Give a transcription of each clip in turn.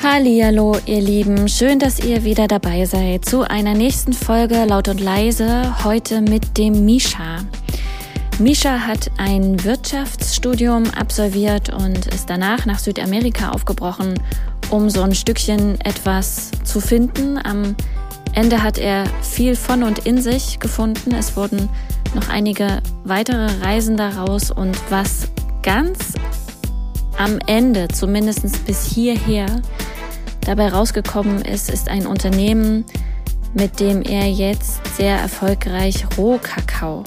Hallihallo, ihr Lieben. Schön, dass ihr wieder dabei seid zu einer nächsten Folge Laut und Leise. Heute mit dem Misha. Misha hat ein Wirtschaftsstudium absolviert und ist danach nach Südamerika aufgebrochen, um so ein Stückchen etwas zu finden. Am Ende hat er viel von und in sich gefunden. Es wurden noch einige weitere Reisen daraus und was ganz am Ende, zumindest bis hierher, dabei rausgekommen ist, ist ein Unternehmen, mit dem er jetzt sehr erfolgreich Rohkakao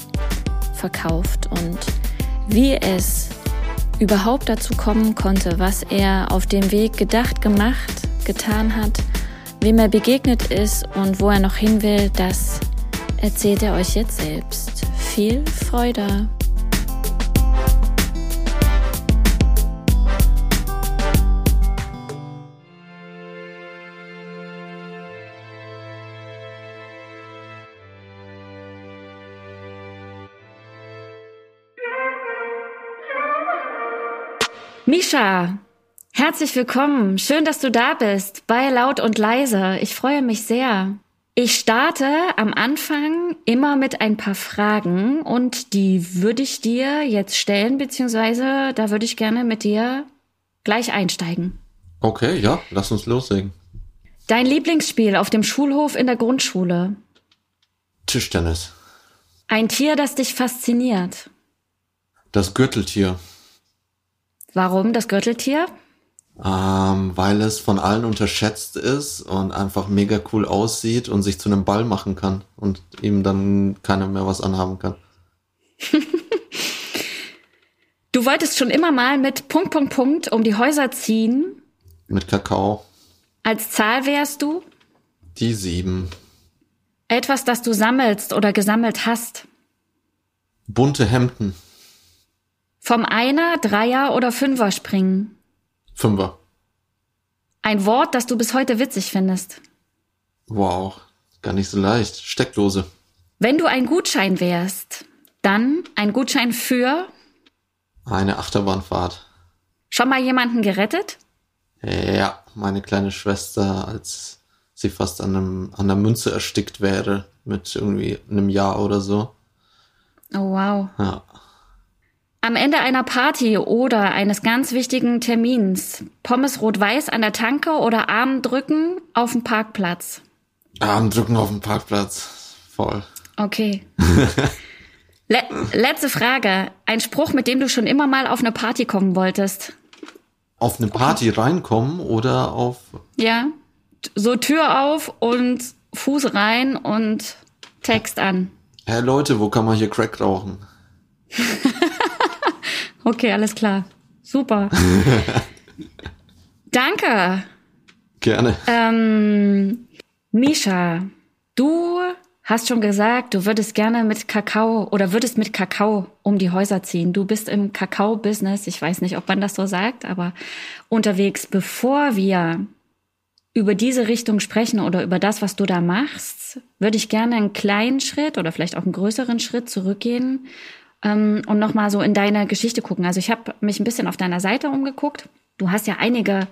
verkauft und wie es überhaupt dazu kommen konnte, was er auf dem Weg gedacht, gemacht, getan hat, wem er begegnet ist und wo er noch hin will, das erzählt er euch jetzt selbst. Viel Freude! Misha, herzlich willkommen. Schön, dass du da bist bei Laut und Leise. Ich freue mich sehr. Ich starte am Anfang immer mit ein paar Fragen und die würde ich dir jetzt stellen, beziehungsweise da würde ich gerne mit dir gleich einsteigen. Okay, ja, lass uns loslegen. Dein Lieblingsspiel auf dem Schulhof in der Grundschule? Tischtennis. Ein Tier, das dich fasziniert? Das Gürteltier. Warum das Gürteltier? Ähm, weil es von allen unterschätzt ist und einfach mega cool aussieht und sich zu einem Ball machen kann und ihm dann keiner mehr was anhaben kann. du wolltest schon immer mal mit Punkt, Punkt, Punkt um die Häuser ziehen. Mit Kakao. Als Zahl wärst du? Die sieben. Etwas, das du sammelst oder gesammelt hast. Bunte Hemden. Vom Einer, Dreier oder Fünfer springen? Fünfer. Ein Wort, das du bis heute witzig findest? Wow, gar nicht so leicht. Steckdose. Wenn du ein Gutschein wärst, dann ein Gutschein für? Eine Achterbahnfahrt. Schon mal jemanden gerettet? Ja, meine kleine Schwester, als sie fast an, einem, an der Münze erstickt wäre, mit irgendwie einem Jahr oder so. Oh wow. Ja. Am Ende einer Party oder eines ganz wichtigen Termins. Pommes rot-weiß an der Tanke oder Arm drücken auf dem Parkplatz? Arm drücken auf dem Parkplatz. Voll. Okay. Le letzte Frage. Ein Spruch, mit dem du schon immer mal auf eine Party kommen wolltest. Auf eine Party reinkommen oder auf. Ja. So Tür auf und Fuß rein und Text an. Hey Leute, wo kann man hier Crack rauchen? Okay, alles klar. Super. Danke. Gerne. Ähm, Misha, du hast schon gesagt, du würdest gerne mit Kakao oder würdest mit Kakao um die Häuser ziehen. Du bist im Kakao-Business. Ich weiß nicht, ob man das so sagt, aber unterwegs. Bevor wir über diese Richtung sprechen oder über das, was du da machst, würde ich gerne einen kleinen Schritt oder vielleicht auch einen größeren Schritt zurückgehen ähm, und nochmal so in deine Geschichte gucken. Also ich habe mich ein bisschen auf deiner Seite umgeguckt. Du hast ja einige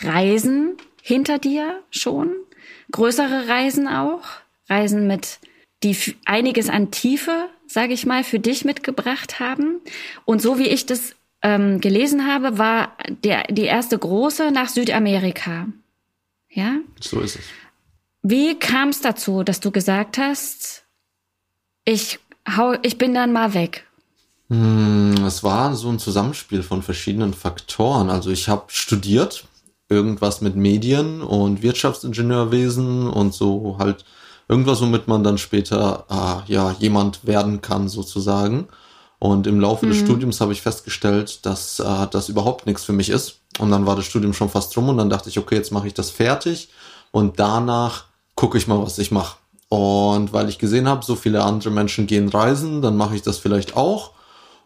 Reisen hinter dir schon, größere Reisen auch, Reisen mit, die einiges an Tiefe, sage ich mal, für dich mitgebracht haben. Und so wie ich das ähm, gelesen habe, war der, die erste große nach Südamerika. Ja? So ist es. Wie kam es dazu, dass du gesagt hast, ich hau, ich bin dann mal weg? Hm, es war so ein Zusammenspiel von verschiedenen Faktoren. Also ich habe studiert, irgendwas mit Medien und Wirtschaftsingenieurwesen und so halt irgendwas, womit man dann später äh, ja jemand werden kann sozusagen. Und im Laufe mhm. des Studiums habe ich festgestellt, dass äh, das überhaupt nichts für mich ist. Und dann war das Studium schon fast rum und dann dachte ich, okay, jetzt mache ich das fertig und danach gucke ich mal, was ich mache. Und weil ich gesehen habe, so viele andere Menschen gehen reisen, dann mache ich das vielleicht auch.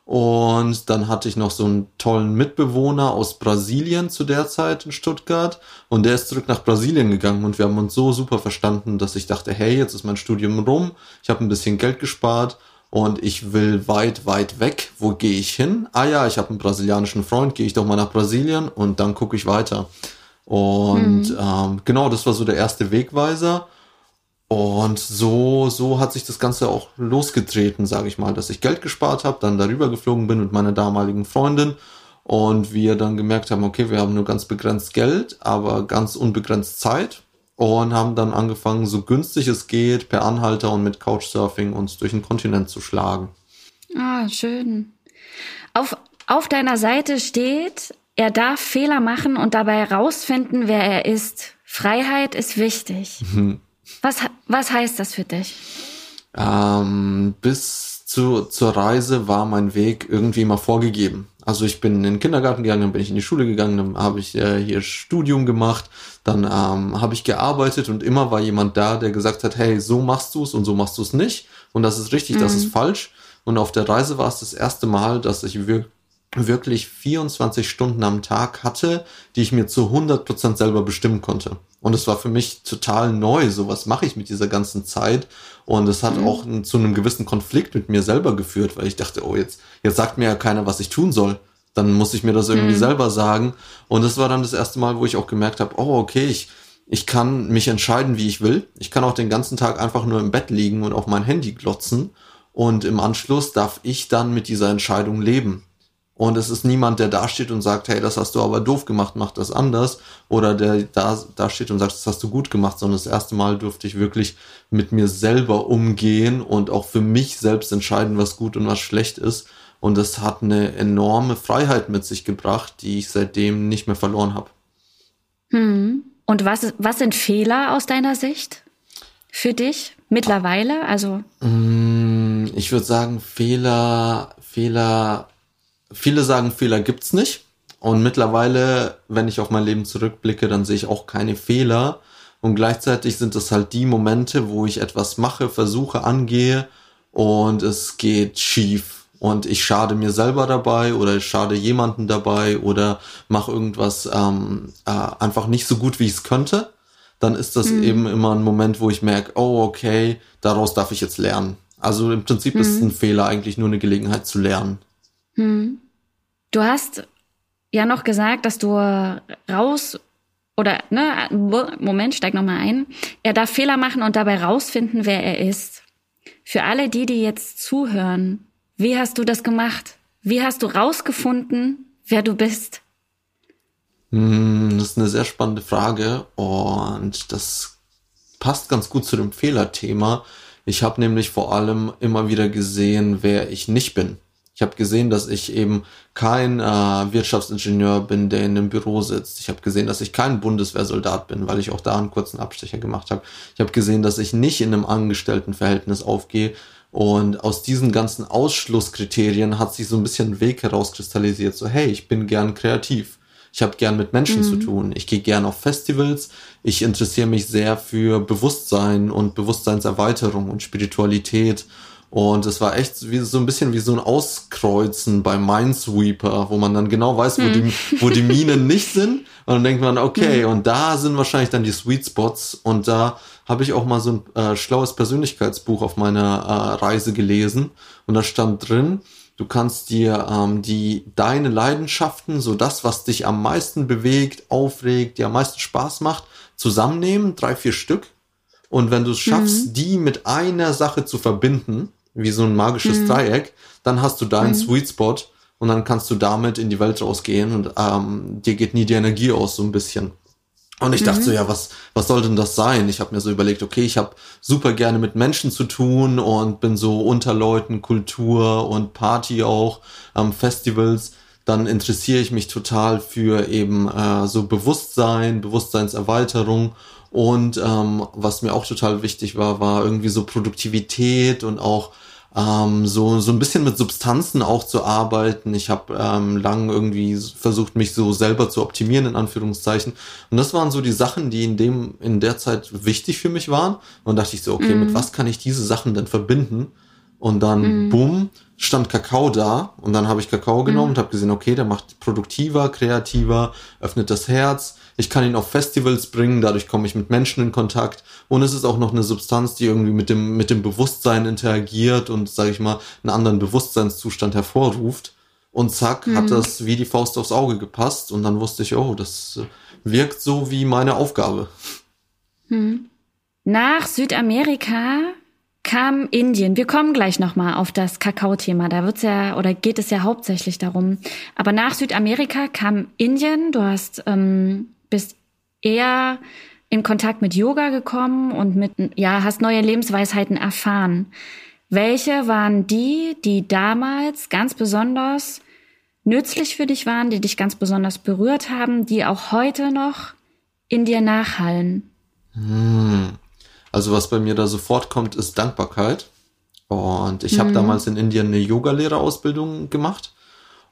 Und dann hatte ich noch so einen tollen Mitbewohner aus Brasilien zu der Zeit in Stuttgart. Und der ist zurück nach Brasilien gegangen und wir haben uns so super verstanden, dass ich dachte, hey, jetzt ist mein Studium rum. Ich habe ein bisschen Geld gespart und ich will weit, weit weg. Wo gehe ich hin? Ah ja, ich habe einen brasilianischen Freund, gehe ich doch mal nach Brasilien und dann gucke ich weiter. Und mhm. ähm, genau, das war so der erste Wegweiser. Und so, so hat sich das Ganze auch losgetreten, sage ich mal, dass ich Geld gespart habe, dann darüber geflogen bin mit meiner damaligen Freundin und wir dann gemerkt haben, okay, wir haben nur ganz begrenzt Geld, aber ganz unbegrenzt Zeit und haben dann angefangen, so günstig es geht, per Anhalter und mit Couchsurfing uns durch den Kontinent zu schlagen. Ah, schön. Auf, auf deiner Seite steht, er darf Fehler machen und dabei herausfinden, wer er ist. Freiheit ist wichtig. Mhm. Was, was heißt das für dich? Ähm, bis zu, zur Reise war mein Weg irgendwie immer vorgegeben. Also ich bin in den Kindergarten gegangen, dann bin ich in die Schule gegangen, dann habe ich äh, hier Studium gemacht, dann ähm, habe ich gearbeitet und immer war jemand da, der gesagt hat, hey, so machst du es und so machst du es nicht und das ist richtig, mhm. das ist falsch. Und auf der Reise war es das erste Mal, dass ich wirklich wirklich 24 Stunden am Tag hatte, die ich mir zu 100% selber bestimmen konnte. Und es war für mich total neu, so was mache ich mit dieser ganzen Zeit. Und es hat mhm. auch zu einem gewissen Konflikt mit mir selber geführt, weil ich dachte, oh, jetzt, jetzt sagt mir ja keiner, was ich tun soll. Dann muss ich mir das irgendwie mhm. selber sagen. Und es war dann das erste Mal, wo ich auch gemerkt habe, oh, okay, ich, ich kann mich entscheiden, wie ich will. Ich kann auch den ganzen Tag einfach nur im Bett liegen und auf mein Handy glotzen. Und im Anschluss darf ich dann mit dieser Entscheidung leben. Und es ist niemand, der da steht und sagt, hey, das hast du aber doof gemacht, mach das anders. Oder der da, da steht und sagt, das hast du gut gemacht, sondern das erste Mal durfte ich wirklich mit mir selber umgehen und auch für mich selbst entscheiden, was gut und was schlecht ist. Und das hat eine enorme Freiheit mit sich gebracht, die ich seitdem nicht mehr verloren habe. Hm. Und was, was sind Fehler aus deiner Sicht für dich mittlerweile? Also hm, ich würde sagen, Fehler, Fehler viele sagen, Fehler gibt's nicht. Und mittlerweile, wenn ich auf mein Leben zurückblicke, dann sehe ich auch keine Fehler. Und gleichzeitig sind es halt die Momente, wo ich etwas mache, versuche, angehe und es geht schief. Und ich schade mir selber dabei oder ich schade jemanden dabei oder mache irgendwas ähm, äh, einfach nicht so gut, wie ich es könnte. Dann ist das mhm. eben immer ein Moment, wo ich merke, oh, okay, daraus darf ich jetzt lernen. Also im Prinzip mhm. ist ein Fehler eigentlich nur eine Gelegenheit zu lernen. Hm. Du hast ja noch gesagt, dass du raus oder ne, Moment, steig noch mal ein. Er darf Fehler machen und dabei rausfinden, wer er ist. Für alle die, die jetzt zuhören, wie hast du das gemacht? Wie hast du rausgefunden, wer du bist? Hm, das ist eine sehr spannende Frage und das passt ganz gut zu dem Fehlerthema. Ich habe nämlich vor allem immer wieder gesehen, wer ich nicht bin. Ich habe gesehen, dass ich eben kein äh, Wirtschaftsingenieur bin, der in einem Büro sitzt. Ich habe gesehen, dass ich kein Bundeswehrsoldat bin, weil ich auch da einen kurzen Abstecher gemacht habe. Ich habe gesehen, dass ich nicht in einem Angestelltenverhältnis aufgehe. Und aus diesen ganzen Ausschlusskriterien hat sich so ein bisschen ein Weg herauskristallisiert. So, hey, ich bin gern kreativ. Ich habe gern mit Menschen mhm. zu tun. Ich gehe gern auf Festivals. Ich interessiere mich sehr für Bewusstsein und Bewusstseinserweiterung und Spiritualität und es war echt wie, so ein bisschen wie so ein Auskreuzen bei Minesweeper, wo man dann genau weiß, wo, hm. die, wo die Minen nicht sind. Und dann denkt man, okay, hm. und da sind wahrscheinlich dann die Sweet Spots. Und da habe ich auch mal so ein äh, schlaues Persönlichkeitsbuch auf meiner äh, Reise gelesen. Und da stand drin, du kannst dir ähm, die deine Leidenschaften, so das, was dich am meisten bewegt, aufregt, dir am meisten Spaß macht, zusammennehmen, drei, vier Stück. Und wenn du es schaffst, mhm. die mit einer Sache zu verbinden, wie so ein magisches mhm. Dreieck, dann hast du deinen mhm. Sweet Spot und dann kannst du damit in die Welt rausgehen und ähm, dir geht nie die Energie aus, so ein bisschen. Und ich dachte so, mhm. ja, was, was soll denn das sein? Ich habe mir so überlegt, okay, ich habe super gerne mit Menschen zu tun und bin so unter Leuten, Kultur und Party auch, ähm, Festivals. Dann interessiere ich mich total für eben äh, so Bewusstsein, Bewusstseinserweiterung und ähm, was mir auch total wichtig war, war irgendwie so Produktivität und auch ähm, so, so ein bisschen mit Substanzen auch zu arbeiten. Ich habe ähm, lang irgendwie versucht, mich so selber zu optimieren, in Anführungszeichen. Und das waren so die Sachen, die in dem, in der Zeit wichtig für mich waren. Und dachte ich so, okay, mm. mit mhm. was kann ich diese Sachen denn verbinden? Und dann, mm. bumm, stand Kakao da. Und dann habe ich Kakao genommen mm. und habe gesehen, okay, der macht produktiver, kreativer, öffnet das Herz ich kann ihn auf Festivals bringen, dadurch komme ich mit Menschen in Kontakt. Und es ist auch noch eine Substanz, die irgendwie mit dem, mit dem Bewusstsein interagiert und, sage ich mal, einen anderen Bewusstseinszustand hervorruft. Und zack, mhm. hat das wie die Faust aufs Auge gepasst. Und dann wusste ich, oh, das wirkt so wie meine Aufgabe. Hm. Nach Südamerika kam Indien. Wir kommen gleich nochmal auf das Kakao-Thema. Da wird's ja oder geht es ja hauptsächlich darum. Aber nach Südamerika kam Indien. Du hast ähm, bist eher in Kontakt mit Yoga gekommen und mit ja hast neue Lebensweisheiten erfahren. Welche waren die, die damals ganz besonders nützlich für dich waren, die dich ganz besonders berührt haben, die auch heute noch in dir nachhallen? Hm. Also was bei mir da sofort kommt, ist Dankbarkeit. Und ich habe mhm. damals in Indien eine Yogalehrerausbildung gemacht.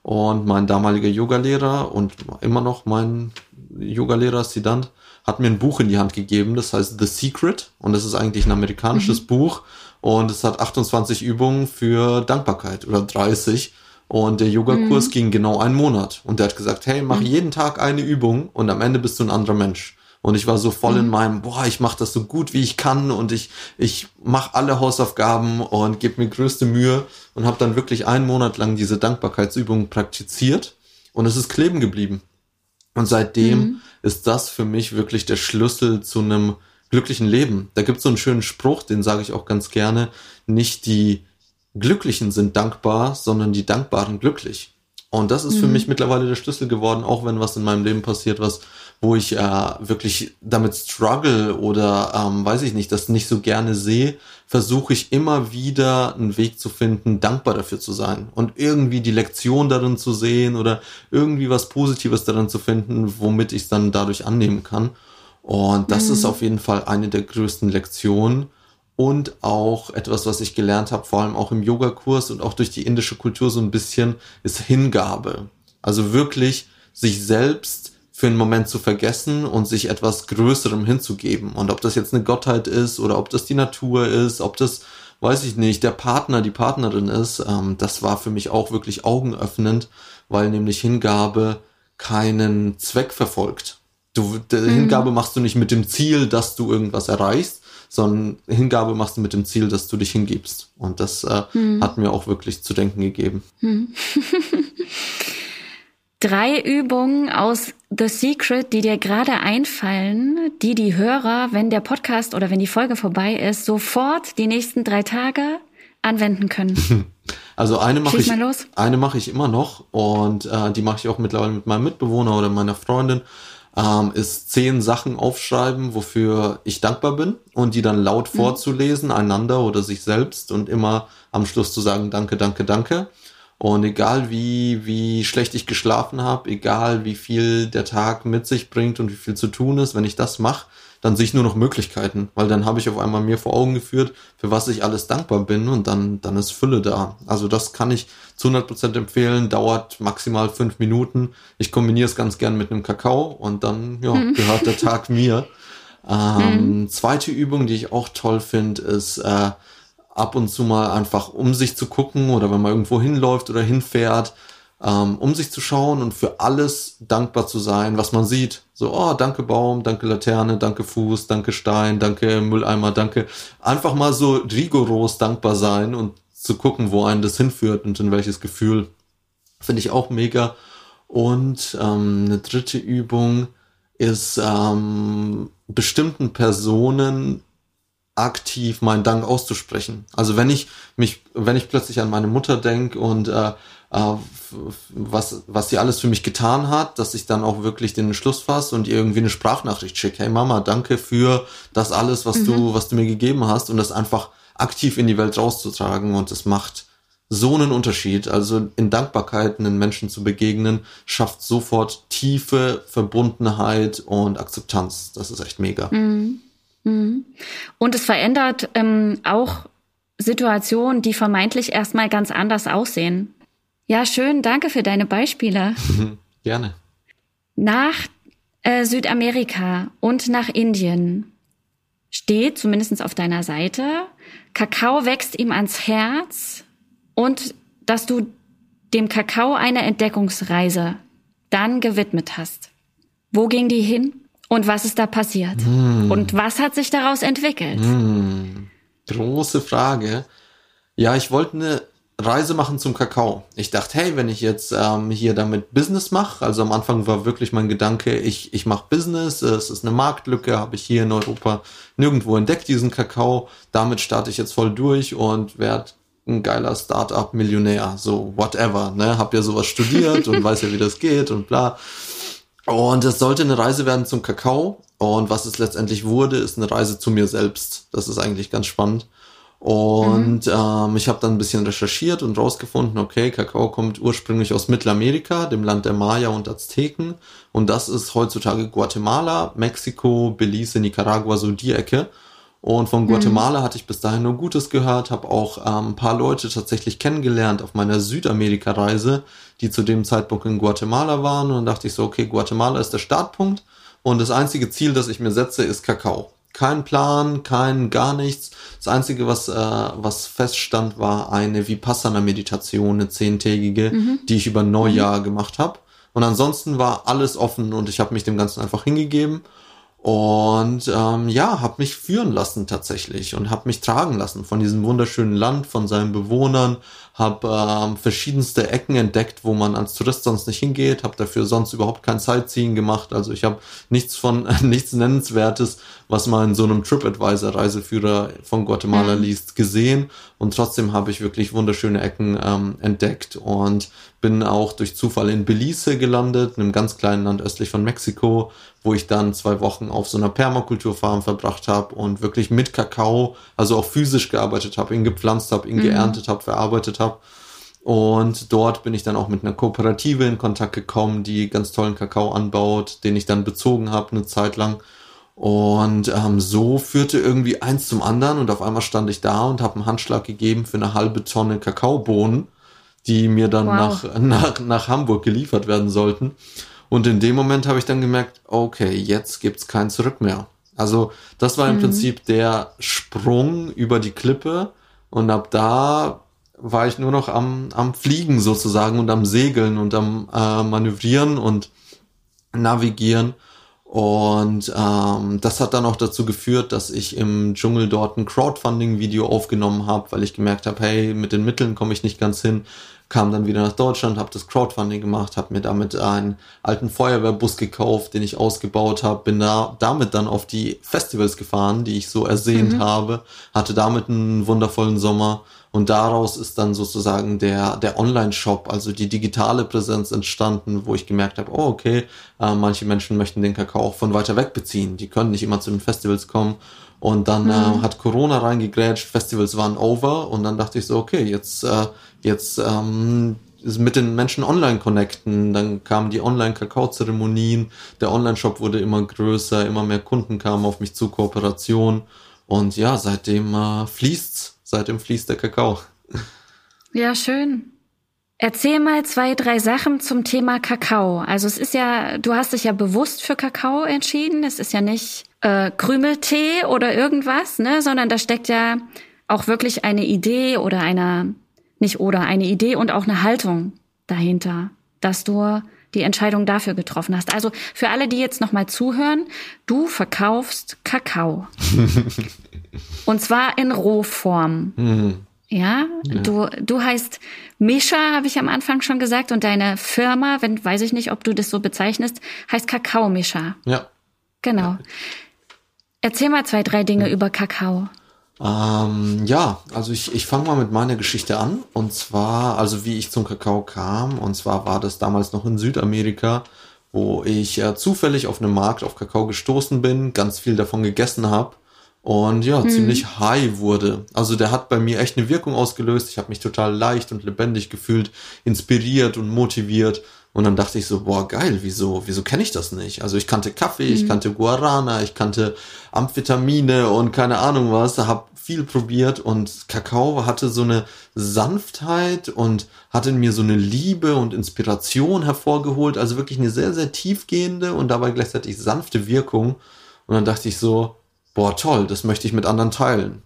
Und mein damaliger Yogalehrer und immer noch mein Yogalehrer Siddhant hat mir ein Buch in die Hand gegeben, das heißt The Secret. Und das ist eigentlich ein amerikanisches mhm. Buch. Und es hat 28 Übungen für Dankbarkeit oder 30. Und der Yogakurs mhm. ging genau einen Monat. Und der hat gesagt, hey, mach mhm. jeden Tag eine Übung und am Ende bist du ein anderer Mensch. Und ich war so voll mhm. in meinem, boah, ich mache das so gut wie ich kann und ich ich mache alle Hausaufgaben und gebe mir größte Mühe und habe dann wirklich einen Monat lang diese Dankbarkeitsübung praktiziert und es ist kleben geblieben. Und seitdem mhm. ist das für mich wirklich der Schlüssel zu einem glücklichen Leben. Da gibt es so einen schönen Spruch, den sage ich auch ganz gerne, nicht die Glücklichen sind dankbar, sondern die Dankbaren glücklich. Und das ist mhm. für mich mittlerweile der Schlüssel geworden, auch wenn was in meinem Leben passiert, was, wo ich äh, wirklich damit struggle oder ähm, weiß ich nicht, das nicht so gerne sehe, versuche ich immer wieder einen Weg zu finden, dankbar dafür zu sein und irgendwie die Lektion darin zu sehen oder irgendwie was Positives darin zu finden, womit ich es dann dadurch annehmen kann. Und das mhm. ist auf jeden Fall eine der größten Lektionen und auch etwas, was ich gelernt habe, vor allem auch im Yogakurs und auch durch die indische Kultur so ein bisschen, ist Hingabe. Also wirklich sich selbst für einen Moment zu vergessen und sich etwas Größerem hinzugeben. Und ob das jetzt eine Gottheit ist oder ob das die Natur ist, ob das, weiß ich nicht, der Partner, die Partnerin ist, ähm, das war für mich auch wirklich augenöffnend, weil nämlich Hingabe keinen Zweck verfolgt. Du, mhm. Hingabe machst du nicht mit dem Ziel, dass du irgendwas erreichst, sondern Hingabe machst du mit dem Ziel, dass du dich hingibst. Und das äh, hm. hat mir auch wirklich zu denken gegeben. Hm. Drei Übungen aus The Secret, die dir gerade einfallen, die die Hörer, wenn der Podcast oder wenn die Folge vorbei ist, sofort die nächsten drei Tage anwenden können. Also eine mache ich, eine mache ich immer noch und äh, die mache ich auch mittlerweile mit meinem Mitbewohner oder meiner Freundin ähm, ist zehn Sachen aufschreiben, wofür ich dankbar bin und die dann laut mhm. vorzulesen, einander oder sich selbst und immer am Schluss zu sagen, danke, danke, danke. Und egal wie, wie schlecht ich geschlafen habe, egal wie viel der Tag mit sich bringt und wie viel zu tun ist, wenn ich das mache, dann sehe ich nur noch Möglichkeiten, weil dann habe ich auf einmal mir vor Augen geführt, für was ich alles dankbar bin und dann, dann ist Fülle da. Also das kann ich zu 100 Prozent empfehlen, dauert maximal fünf Minuten. Ich kombiniere es ganz gern mit einem Kakao und dann ja, mhm. gehört der Tag mir. Ähm, mhm. Zweite Übung, die ich auch toll finde, ist äh, ab und zu mal einfach um sich zu gucken oder wenn man irgendwo hinläuft oder hinfährt, ähm, um sich zu schauen und für alles dankbar zu sein, was man sieht. So, oh, danke Baum, danke Laterne, danke Fuß, danke Stein, danke Mülleimer, danke. Einfach mal so rigoros dankbar sein und zu gucken, wo einen das hinführt und in welches Gefühl. Finde ich auch mega. Und ähm, eine dritte Übung ist ähm, bestimmten Personen aktiv meinen Dank auszusprechen. Also wenn ich mich, wenn ich plötzlich an meine Mutter denke und äh, äh, was, was sie alles für mich getan hat, dass ich dann auch wirklich den Schluss fasse und ihr irgendwie eine Sprachnachricht schicke. Hey Mama, danke für das alles, was mhm. du, was du mir gegeben hast und das einfach aktiv in die Welt rauszutragen und es macht so einen Unterschied. Also in Dankbarkeit einen Menschen zu begegnen, schafft sofort tiefe Verbundenheit und Akzeptanz. Das ist echt mega. Mhm. Mhm. Und es verändert ähm, auch Situationen, die vermeintlich erstmal ganz anders aussehen. Ja, schön, danke für deine Beispiele. Gerne. Nach äh, Südamerika und nach Indien steht, zumindest auf deiner Seite, Kakao wächst ihm ans Herz und dass du dem Kakao eine Entdeckungsreise dann gewidmet hast. Wo ging die hin? Und was ist da passiert? Mm. Und was hat sich daraus entwickelt? Mm. Große Frage. Ja, ich wollte eine Reise machen zum Kakao. Ich dachte, hey, wenn ich jetzt ähm, hier damit Business mache, also am Anfang war wirklich mein Gedanke, ich, ich mache Business, es ist eine Marktlücke, habe ich hier in Europa nirgendwo entdeckt, diesen Kakao. Damit starte ich jetzt voll durch und werde ein geiler Startup-Millionär, so whatever, ne? Hab ja sowas studiert und weiß ja, wie das geht und bla. Und es sollte eine Reise werden zum Kakao. Und was es letztendlich wurde, ist eine Reise zu mir selbst. Das ist eigentlich ganz spannend. Und mhm. ähm, ich habe dann ein bisschen recherchiert und rausgefunden, okay, Kakao kommt ursprünglich aus Mittelamerika, dem Land der Maya und Azteken. Und das ist heutzutage Guatemala, Mexiko, Belize, Nicaragua, so die Ecke. Und von mhm. Guatemala mhm. hatte ich bis dahin nur Gutes gehört, habe auch ähm, ein paar Leute tatsächlich kennengelernt auf meiner Südamerika-Reise, die zu dem Zeitpunkt in Guatemala waren. Und dachte ich so, okay, Guatemala ist der Startpunkt. Und das einzige Ziel, das ich mir setze, ist Kakao. Kein Plan, kein gar nichts. Das Einzige, was, äh, was feststand, war eine Vipassana-Meditation, eine zehntägige, mhm. die ich über Neujahr mhm. gemacht habe. Und ansonsten war alles offen und ich habe mich dem Ganzen einfach hingegeben und ähm, ja, habe mich führen lassen tatsächlich und habe mich tragen lassen von diesem wunderschönen Land, von seinen Bewohnern, habe ähm, verschiedenste Ecken entdeckt, wo man als Tourist sonst nicht hingeht, habe dafür sonst überhaupt kein Sightseeing gemacht. Also ich habe nichts von nichts nennenswertes, was man in so einem TripAdvisor Reiseführer von Guatemala mhm. liest, gesehen und trotzdem habe ich wirklich wunderschöne Ecken ähm, entdeckt und bin auch durch Zufall in Belize gelandet, einem ganz kleinen Land östlich von Mexiko, wo ich dann zwei Wochen auf so einer Permakulturfarm verbracht habe und wirklich mit Kakao, also auch physisch gearbeitet habe, ihn gepflanzt habe, ihn mhm. geerntet habe, verarbeitet habe. Und dort bin ich dann auch mit einer Kooperative in Kontakt gekommen, die ganz tollen Kakao anbaut, den ich dann bezogen habe eine Zeit lang. Und ähm, so führte irgendwie eins zum anderen und auf einmal stand ich da und habe einen Handschlag gegeben für eine halbe Tonne Kakaobohnen, die mir dann wow. nach, nach, nach Hamburg geliefert werden sollten. Und in dem Moment habe ich dann gemerkt, okay, jetzt gibt's kein Zurück mehr. Also das war im mhm. Prinzip der Sprung über die Klippe und ab da war ich nur noch am, am Fliegen sozusagen und am Segeln und am äh, Manövrieren und Navigieren. Und ähm, das hat dann auch dazu geführt, dass ich im Dschungel dort ein Crowdfunding-Video aufgenommen habe, weil ich gemerkt habe, hey, mit den Mitteln komme ich nicht ganz hin. Kam dann wieder nach Deutschland, habe das Crowdfunding gemacht, habe mir damit einen alten Feuerwehrbus gekauft, den ich ausgebaut habe, bin da damit dann auf die Festivals gefahren, die ich so ersehnt mhm. habe, hatte damit einen wundervollen Sommer und daraus ist dann sozusagen der, der Online-Shop, also die digitale Präsenz entstanden, wo ich gemerkt habe, oh, okay, äh, manche Menschen möchten den Kakao auch von weiter weg beziehen. Die können nicht immer zu den Festivals kommen. Und dann äh, mhm. äh, hat Corona reingegrätscht, Festivals waren over und dann dachte ich so, okay, jetzt, äh, jetzt ähm, mit den Menschen online connecten. Dann kamen die Online-Kakao-Zeremonien, der Online-Shop wurde immer größer, immer mehr Kunden kamen auf mich zu, Kooperation. Und ja, seitdem äh, fließt's seitdem fließt der Kakao. Ja, schön. Erzähl mal zwei, drei Sachen zum Thema Kakao. Also es ist ja, du hast dich ja bewusst für Kakao entschieden. Es ist ja nicht äh, Krümeltee oder irgendwas, ne, sondern da steckt ja auch wirklich eine Idee oder eine, nicht oder, eine Idee und auch eine Haltung dahinter, dass du die Entscheidung dafür getroffen hast. Also für alle, die jetzt nochmal zuhören, du verkaufst Kakao. Und zwar in Rohform. Mhm. Ja, ja, du, du heißt Mischa, habe ich am Anfang schon gesagt, und deine Firma, wenn, weiß ich nicht, ob du das so bezeichnest, heißt Kakao Mischa. Ja. Genau. Erzähl mal zwei, drei Dinge über Kakao. Ähm, ja, also ich, ich fange mal mit meiner Geschichte an. Und zwar, also wie ich zum Kakao kam. Und zwar war das damals noch in Südamerika, wo ich äh, zufällig auf einem Markt auf Kakao gestoßen bin, ganz viel davon gegessen habe und ja, hm. ziemlich high wurde. Also der hat bei mir echt eine Wirkung ausgelöst. Ich habe mich total leicht und lebendig gefühlt, inspiriert und motiviert. Und dann dachte ich so, boah, geil, wieso, wieso kenne ich das nicht? Also ich kannte Kaffee, mhm. ich kannte Guarana, ich kannte Amphetamine und keine Ahnung was, habe viel probiert und Kakao hatte so eine Sanftheit und hatte in mir so eine Liebe und Inspiration hervorgeholt, also wirklich eine sehr, sehr tiefgehende und dabei gleichzeitig sanfte Wirkung. Und dann dachte ich so, boah, toll, das möchte ich mit anderen teilen.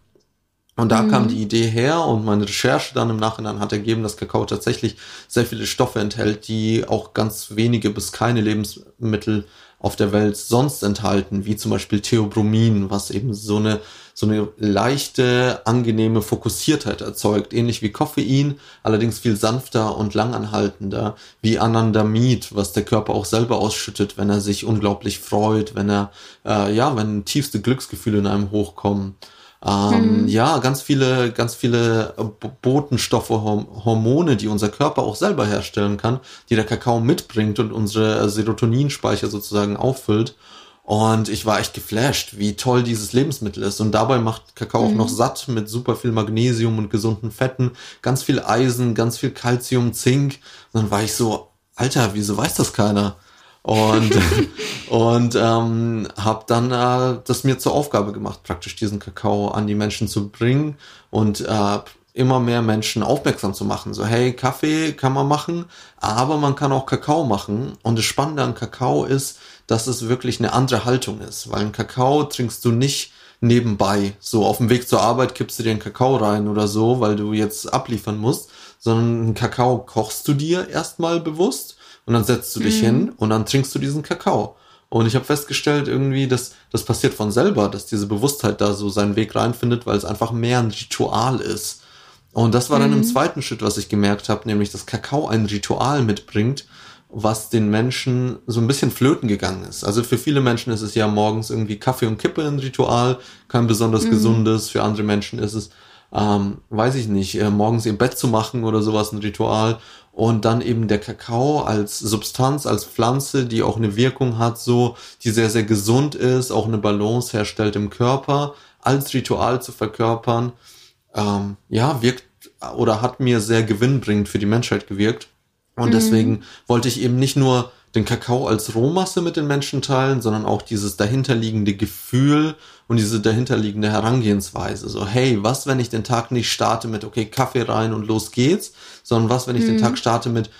Und da mhm. kam die Idee her und meine Recherche dann im Nachhinein hat ergeben, dass Kakao tatsächlich sehr viele Stoffe enthält, die auch ganz wenige bis keine Lebensmittel auf der Welt sonst enthalten, wie zum Beispiel Theobromin, was eben so eine, so eine leichte, angenehme Fokussiertheit erzeugt, ähnlich wie Koffein, allerdings viel sanfter und langanhaltender, wie Anandamid, was der Körper auch selber ausschüttet, wenn er sich unglaublich freut, wenn er, äh, ja, wenn tiefste Glücksgefühle in einem hochkommen. Ähm, mhm. Ja, ganz viele, ganz viele Botenstoffe, Hormone, die unser Körper auch selber herstellen kann, die der Kakao mitbringt und unsere Serotoninspeicher sozusagen auffüllt. Und ich war echt geflasht, wie toll dieses Lebensmittel ist. Und dabei macht Kakao mhm. auch noch satt mit super viel Magnesium und gesunden Fetten, ganz viel Eisen, ganz viel Calcium, Zink. Und dann war ich so, Alter, wieso weiß das keiner? Und, und ähm, habe dann äh, das mir zur Aufgabe gemacht, praktisch diesen Kakao an die Menschen zu bringen und äh, immer mehr Menschen aufmerksam zu machen. So, hey, Kaffee kann man machen, aber man kann auch Kakao machen. Und das Spannende an Kakao ist, dass es wirklich eine andere Haltung ist, weil ein Kakao trinkst du nicht nebenbei. So auf dem Weg zur Arbeit kippst du dir einen Kakao rein oder so, weil du jetzt abliefern musst, sondern einen Kakao kochst du dir erstmal bewusst und dann setzt du dich mhm. hin und dann trinkst du diesen Kakao. Und ich habe festgestellt, irgendwie, dass das passiert von selber, dass diese Bewusstheit da so seinen Weg reinfindet, weil es einfach mehr ein Ritual ist. Und das war dann im mhm. zweiten Schritt, was ich gemerkt habe, nämlich dass Kakao ein Ritual mitbringt, was den Menschen so ein bisschen flöten gegangen ist. Also für viele Menschen ist es ja morgens irgendwie Kaffee und Kippe ein Ritual, kein besonders mhm. gesundes. Für andere Menschen ist es, ähm, weiß ich nicht, äh, morgens ihr Bett zu machen oder sowas ein Ritual und dann eben der Kakao als Substanz, als Pflanze, die auch eine Wirkung hat, so, die sehr, sehr gesund ist, auch eine Balance herstellt im Körper, als Ritual zu verkörpern, ähm, ja, wirkt oder hat mir sehr gewinnbringend für die Menschheit gewirkt. Und mhm. deswegen wollte ich eben nicht nur den Kakao als Rohmasse mit den Menschen teilen, sondern auch dieses dahinterliegende Gefühl und diese dahinterliegende Herangehensweise. So, hey, was, wenn ich den Tag nicht starte mit, okay, Kaffee rein und los geht's, sondern was, wenn ich mhm. den Tag starte mit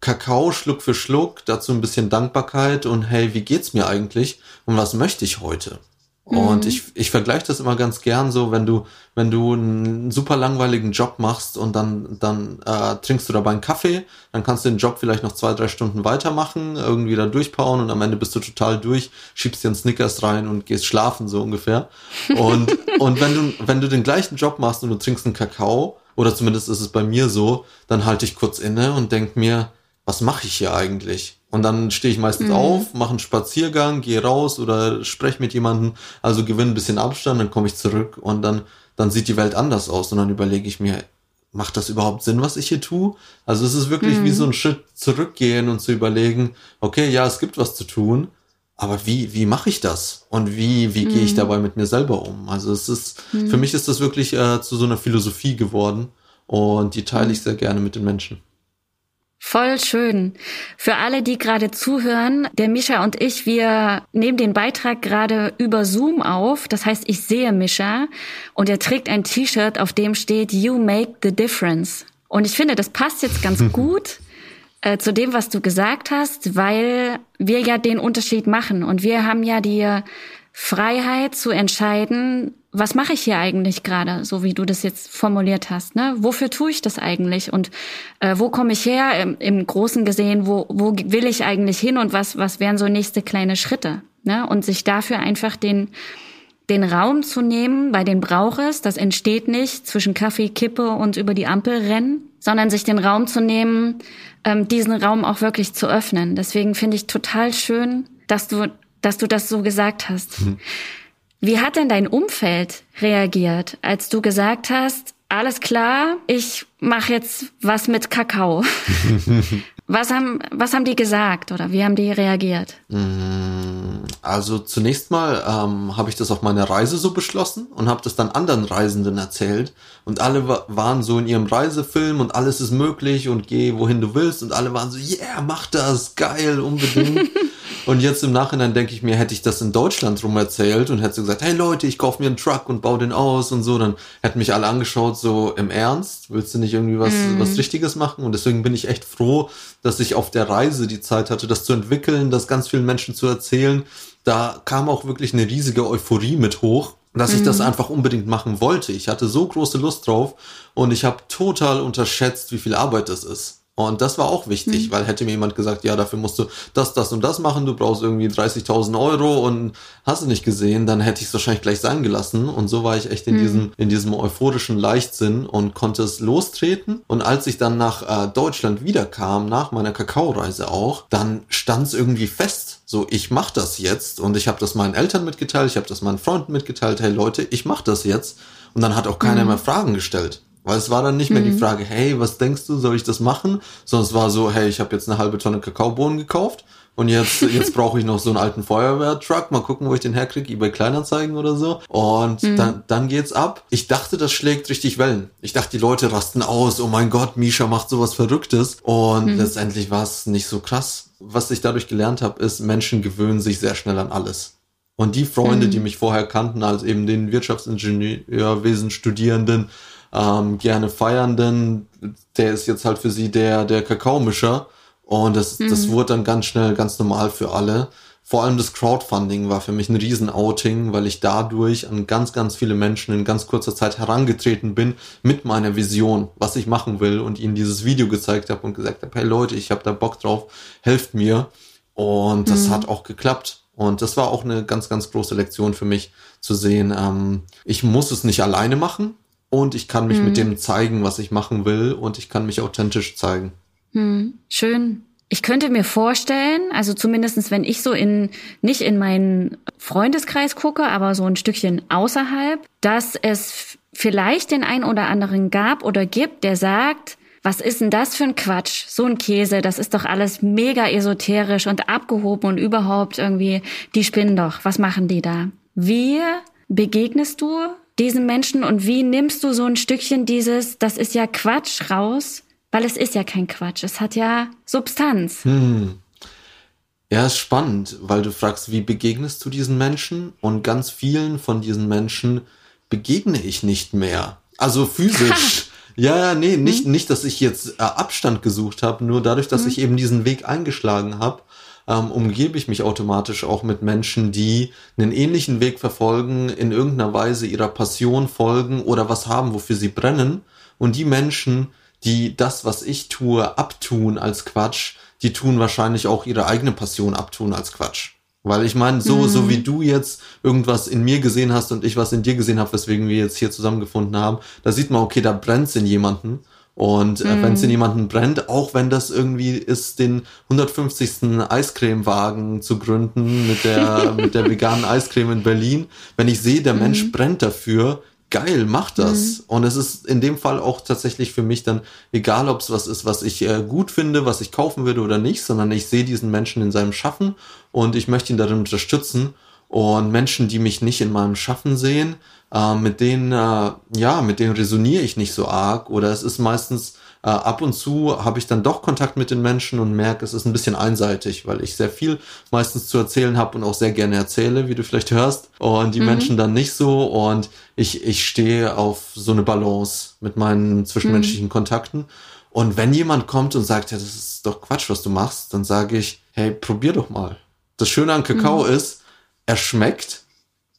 Kakao Schluck für Schluck, dazu ein bisschen Dankbarkeit und hey, wie geht's mir eigentlich und was möchte ich heute? Und mhm. ich, ich vergleiche das immer ganz gern so, wenn du, wenn du einen super langweiligen Job machst und dann, dann äh, trinkst du dabei einen Kaffee, dann kannst du den Job vielleicht noch zwei, drei Stunden weitermachen, irgendwie da durchpowern und am Ende bist du total durch, schiebst dir einen Snickers rein und gehst schlafen, so ungefähr. Und, und wenn du, wenn du den gleichen Job machst und du trinkst einen Kakao, oder zumindest ist es bei mir so, dann halte ich kurz inne und denk mir, was mache ich hier eigentlich? Und dann stehe ich meistens mhm. auf, mache einen Spaziergang, gehe raus oder spreche mit jemandem, also gewinne ein bisschen Abstand, dann komme ich zurück und dann, dann sieht die Welt anders aus. Und dann überlege ich mir, macht das überhaupt Sinn, was ich hier tue? Also es ist wirklich mhm. wie so ein Schritt zurückgehen und zu überlegen, okay, ja, es gibt was zu tun, aber wie, wie mache ich das? Und wie, wie mhm. gehe ich mhm. dabei mit mir selber um? Also es ist, für mhm. mich ist das wirklich äh, zu so einer Philosophie geworden und die teile ich mhm. sehr gerne mit den Menschen. Voll schön. Für alle, die gerade zuhören, der Mischa und ich, wir nehmen den Beitrag gerade über Zoom auf. Das heißt, ich sehe Mischa und er trägt ein T-Shirt, auf dem steht You make the difference. Und ich finde, das passt jetzt ganz gut äh, zu dem, was du gesagt hast, weil wir ja den Unterschied machen und wir haben ja die Freiheit zu entscheiden, was mache ich hier eigentlich gerade, so wie du das jetzt formuliert hast, ne? Wofür tue ich das eigentlich und äh, wo komme ich her im, im Großen gesehen, wo, wo will ich eigentlich hin und was, was wären so nächste kleine Schritte, ne? Und sich dafür einfach den, den Raum zu nehmen, weil den braucht es, das entsteht nicht zwischen Kaffee, Kippe und über die Ampel rennen, sondern sich den Raum zu nehmen, ähm, diesen Raum auch wirklich zu öffnen. Deswegen finde ich total schön, dass du, dass du das so gesagt hast. Mhm. Wie hat denn dein Umfeld reagiert, als du gesagt hast, alles klar, ich mache jetzt was mit Kakao? was haben was haben die gesagt oder wie haben die reagiert? Mm, also zunächst mal ähm, habe ich das auf meiner Reise so beschlossen und habe das dann anderen Reisenden erzählt und alle waren so in ihrem Reisefilm und alles ist möglich und geh wohin du willst und alle waren so yeah mach das geil unbedingt Und jetzt im Nachhinein denke ich mir, hätte ich das in Deutschland rum erzählt und hätte so gesagt, hey Leute, ich kaufe mir einen Truck und baue den aus und so, dann hätten mich alle angeschaut, so im Ernst, willst du nicht irgendwie was, mm. was Richtiges machen? Und deswegen bin ich echt froh, dass ich auf der Reise die Zeit hatte, das zu entwickeln, das ganz vielen Menschen zu erzählen. Da kam auch wirklich eine riesige Euphorie mit hoch dass ich das mhm. einfach unbedingt machen wollte. Ich hatte so große Lust drauf und ich habe total unterschätzt, wie viel Arbeit das ist. Und das war auch wichtig, mhm. weil hätte mir jemand gesagt, ja, dafür musst du das, das und das machen, du brauchst irgendwie 30.000 Euro und hast du nicht gesehen, dann hätte ich es wahrscheinlich gleich sein gelassen. Und so war ich echt in mhm. diesem, in diesem euphorischen Leichtsinn und konnte es lostreten. Und als ich dann nach äh, Deutschland wiederkam, nach meiner Kakaoreise auch, dann stand es irgendwie fest. So, ich mach das jetzt und ich habe das meinen Eltern mitgeteilt, ich habe das meinen Freunden mitgeteilt, hey Leute, ich mach das jetzt. Und dann hat auch keiner mhm. mehr Fragen gestellt. Weil es war dann nicht mehr mhm. die Frage, hey, was denkst du, soll ich das machen? Sondern es war so, hey, ich habe jetzt eine halbe Tonne Kakaobohnen gekauft und jetzt, jetzt brauche ich noch so einen alten Feuerwehrtruck. Mal gucken, wo ich den herkriege, eBay Kleinanzeigen oder so. Und mhm. dann, dann geht's ab. Ich dachte, das schlägt richtig Wellen. Ich dachte, die Leute rasten aus. Oh mein Gott, Misha macht sowas Verrücktes. Und mhm. letztendlich war es nicht so krass. Was ich dadurch gelernt habe, ist, Menschen gewöhnen sich sehr schnell an alles. Und die Freunde, mhm. die mich vorher kannten, als eben den Wirtschaftsingenieurwesen Studierenden, ähm, gerne feiernden, der ist jetzt halt für sie der, der Kakaomischer. Und das, mhm. das wurde dann ganz schnell ganz normal für alle. Vor allem das Crowdfunding war für mich ein Riesen-Outing, weil ich dadurch an ganz, ganz viele Menschen in ganz kurzer Zeit herangetreten bin mit meiner Vision, was ich machen will und ihnen dieses Video gezeigt habe und gesagt habe, hey Leute, ich habe da Bock drauf, helft mir. Und das mhm. hat auch geklappt. Und das war auch eine ganz, ganz große Lektion für mich zu sehen. Ähm, ich muss es nicht alleine machen und ich kann mich hm. mit dem zeigen, was ich machen will und ich kann mich authentisch zeigen. Hm. Schön. Ich könnte mir vorstellen, also zumindestens wenn ich so in, nicht in meinen Freundeskreis gucke, aber so ein Stückchen außerhalb, dass es vielleicht den einen oder anderen gab oder gibt, der sagt, was ist denn das für ein Quatsch? So ein Käse, das ist doch alles mega esoterisch und abgehoben und überhaupt irgendwie, die spinnen doch. Was machen die da? Wie begegnest du diesen Menschen und wie nimmst du so ein Stückchen dieses, das ist ja Quatsch raus, weil es ist ja kein Quatsch, es hat ja Substanz. Hm. Ja, ist spannend, weil du fragst, wie begegnest du diesen Menschen? Und ganz vielen von diesen Menschen begegne ich nicht mehr. Also physisch. ja, ja, nee, nicht, hm. nicht, dass ich jetzt äh, Abstand gesucht habe, nur dadurch, dass hm. ich eben diesen Weg eingeschlagen habe, ähm, umgebe ich mich automatisch auch mit Menschen, die einen ähnlichen Weg verfolgen, in irgendeiner Weise ihrer Passion folgen oder was haben, wofür sie brennen. Und die Menschen, die das, was ich tue, abtun als Quatsch, die tun wahrscheinlich auch ihre eigene Passion abtun als Quatsch. Weil ich meine, so, mhm. so wie du jetzt irgendwas in mir gesehen hast und ich was in dir gesehen habe, weswegen wir jetzt hier zusammengefunden haben, da sieht man, okay, da brennt's in jemanden. Und äh, mhm. wenn es in jemanden brennt, auch wenn das irgendwie ist, den 150. Eiscremewagen zu gründen mit der, mit der veganen Eiscreme in Berlin, wenn ich sehe, der mhm. Mensch brennt dafür, geil, mach das. Mhm. Und es ist in dem Fall auch tatsächlich für mich dann egal, ob es was ist, was ich äh, gut finde, was ich kaufen würde oder nicht, sondern ich sehe diesen Menschen in seinem Schaffen und ich möchte ihn darin unterstützen. Und Menschen, die mich nicht in meinem Schaffen sehen, äh, mit denen, äh, ja, mit denen resoniere ich nicht so arg oder es ist meistens äh, ab und zu habe ich dann doch Kontakt mit den Menschen und merke, es ist ein bisschen einseitig, weil ich sehr viel meistens zu erzählen habe und auch sehr gerne erzähle, wie du vielleicht hörst und die mhm. Menschen dann nicht so und ich, ich stehe auf so eine Balance mit meinen zwischenmenschlichen mhm. Kontakten und wenn jemand kommt und sagt, ja, das ist doch Quatsch, was du machst, dann sage ich, hey, probier doch mal. Das Schöne an Kakao mhm. ist, er schmeckt